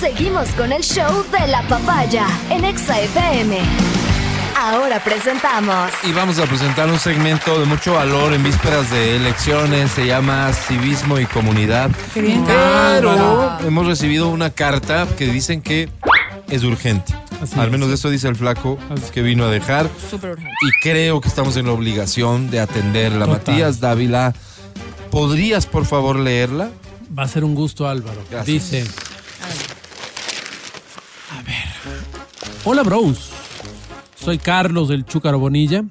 Seguimos con el show de la papaya en Exa FM. Ahora presentamos. Y vamos a presentar un segmento de mucho valor en vísperas de elecciones. Se llama Civismo y Comunidad. Qué bien. Pero hemos recibido una carta que dicen que es urgente. Así Al es. menos eso dice el flaco que vino a dejar. Súper urgente. Y creo que estamos en la obligación de atenderla. Total. Matías Dávila, ¿podrías por favor leerla? Va a ser un gusto, Álvaro. Gracias. Dice. A ver. Hola, bros. Soy Carlos del Chúcaro Bonilla.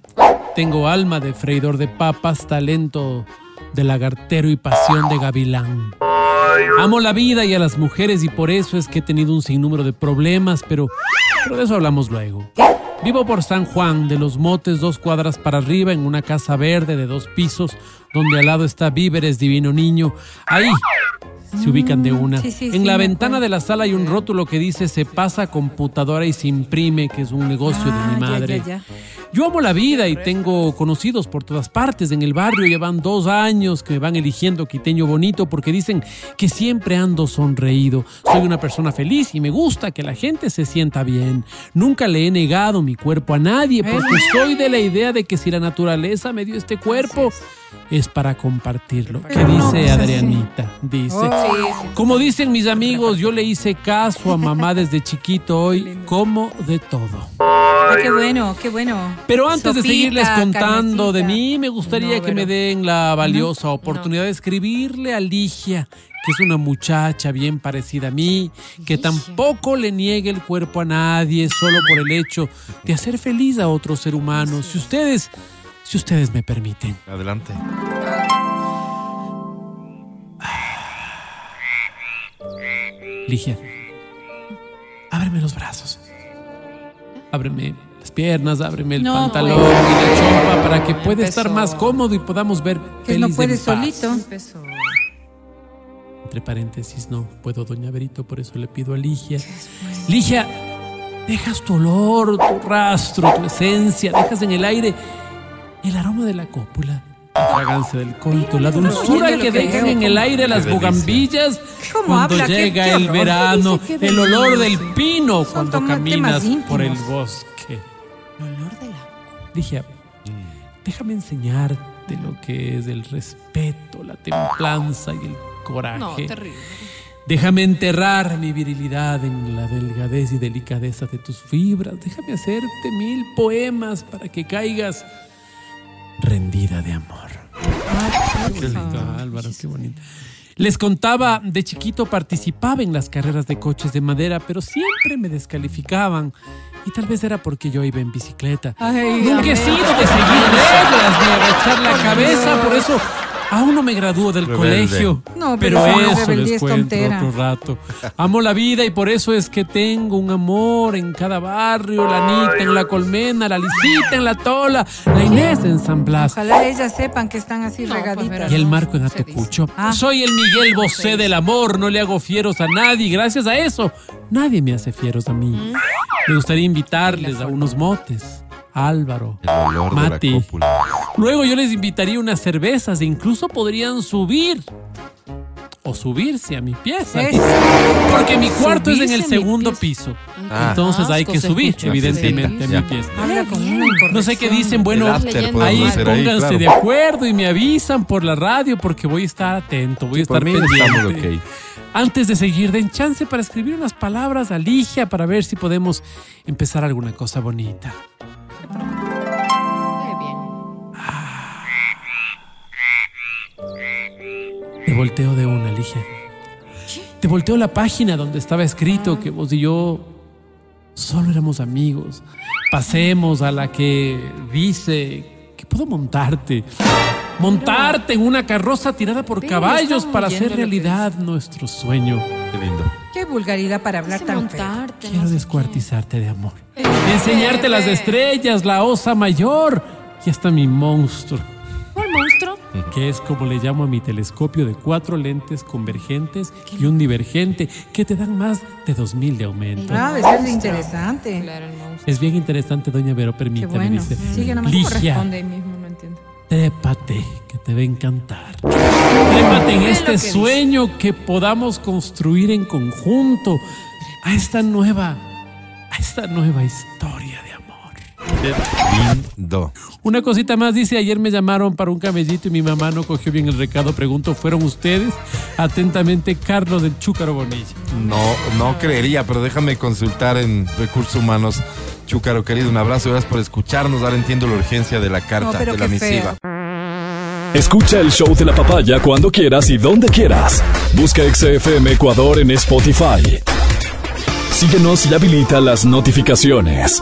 Tengo alma de freidor de papas, talento de lagartero y pasión de gavilán. Amo la vida y a las mujeres y por eso es que he tenido un sinnúmero de problemas, pero, pero de eso hablamos luego. Vivo por San Juan, de los Motes, dos cuadras para arriba, en una casa verde de dos pisos, donde al lado está Víveres Divino Niño. Ahí se ubican de una. sí, sí, en sí, la ventana de la sala hay un rótulo que dice se pasa computadora y se imprime, que es un negocio de Ah, mi ya, madre. ya, ya. Yo amo la vida y tengo conocidos por todas partes. En el barrio llevan dos años que me van eligiendo quiteño bonito porque dicen que siempre ando sonreído. Soy una persona feliz y me gusta que la gente se sienta bien. Nunca le he negado mi cuerpo a nadie porque soy de la idea de que si la naturaleza me dio este cuerpo es para compartirlo. ¿Qué dice. Adrianita? Dice. Oh. Como dicen mis amigos, yo le hice caso a mamá desde chiquito hoy, como de todo. Qué bueno, qué bueno. Pero antes de seguirles contando de mí, me gustaría que me den la valiosa oportunidad de escribirle a Ligia, que es una muchacha bien parecida a mí, que tampoco le niegue el cuerpo a nadie solo por el hecho de hacer feliz a otro ser humano. Si ustedes, si ustedes me permiten. Adelante. Ligia, ábreme los brazos. Ábreme las piernas, ábreme el No, pantalón pues. y la chompa para que pueda Empezó. estar más cómodo y podamos ver Que no pelis puede en paz. solito. Entre paréntesis, no puedo, doña Berito, por eso le pido a Ligia. Ligia, dejas tu olor, tu rastro, tu esencia, dejas en el aire el aroma de la cópula, la fragancia del coito, la dulzura que dejan en el aire las bugambillas ¿Cómo cuando llega el verano, el olor del pino cuando caminas por el bosque. El olor de la... Ligia, déjame enseñarte lo que es el respeto, la templanza y el coraje. No, terrible. Déjame enterrar mi virilidad en la delgadez y delicadeza de tus fibras. Déjame hacerte mil poemas para que caigas rendida de amor. Qué lindo, Álvaro, qué bonito. Les contaba, de chiquito participaba en las carreras de coches de madera, pero siempre me descalificaban. Y tal vez era porque yo iba en bicicleta. Ay, Nunca he sido de seguir reglas ni agachar la cabeza, por eso aún no me gradúo del Rebelde. colegio. No, pero, pero eso les es cuento tontera. otro rato. Amo la vida y por eso es que tengo un amor en cada barrio, la Anita en la Colmena, la Lisita en la Tola, la Inés en San Blas. Ojalá ellas sepan que están así No, pues, regaditas. Y el marco en. Atocucho. Ah. Soy el Miguel Bosé del amor, no le hago fieros a nadie. Gracias a eso, nadie me hace fieros a mí. Me gustaría invitarles a unos motes. Álvaro, Mati. Luego yo les invitaría unas cervezas e incluso podrían subir o subirse a mi pieza. Eso. Porque mi cuarto es en Subirse el a segundo piso. Ah. Entonces hay que subir, escucha. evidentemente, a mi pieza. Habla con una No sé qué dicen, bueno, ahí hacer ahí, pónganse claro. de acuerdo y me avisan por la radio porque voy a estar atento, voy a Por estar pendiente. estamos ok. Antes de seguir, den chance para escribir unas palabras a Ligia para ver si podemos empezar alguna cosa bonita. Te volteo de una, Ligia. Te volteo la página donde estaba escrito que vos y yo solo éramos amigos. Pasemos a la que dice que puedo montarte. Montarte en una carroza tirada por caballos para hacer realidad nuestro sueño. Qué lindo. Qué vulgaridad para hablar tan feo. montarte, Quiero descuartizarte de amor. qué. Enseñarte las estrellas, la osa mayor y hasta mi monstruo. Que es como le llamo a mi telescopio de cuatro lentes convergentes y un divergente que te dan más de 2000 de aumento. Ah, eso es interesante. Claro. Es bien interesante, doña Vero, Qué permítame, bueno. dice. Sigue nomás. ¿Cómo Ligia, Responde ahí mismo, no entiendo. trépate, que te va a encantar. Trépate en este que dice. sueño que podamos construir en conjunto. a esta nueva, a esta nueva historia de. Lindo. Una cosita más dice, ayer me llamaron para un camellito y mi mamá no cogió bien el recado. Pregunto, ¿fueron ustedes? Atentamente, Carlos del Chúcaro Bonilla. No, no creería, pero déjame consultar en recursos humanos. Chúcaro, querido, un abrazo, gracias por escucharnos. Ahora entiendo la urgencia de la carta, No, de la misiva. Escucha el show de la papaya cuando quieras y donde quieras. Busca XFM Ecuador en Spotify. Síguenos y habilita las notificaciones.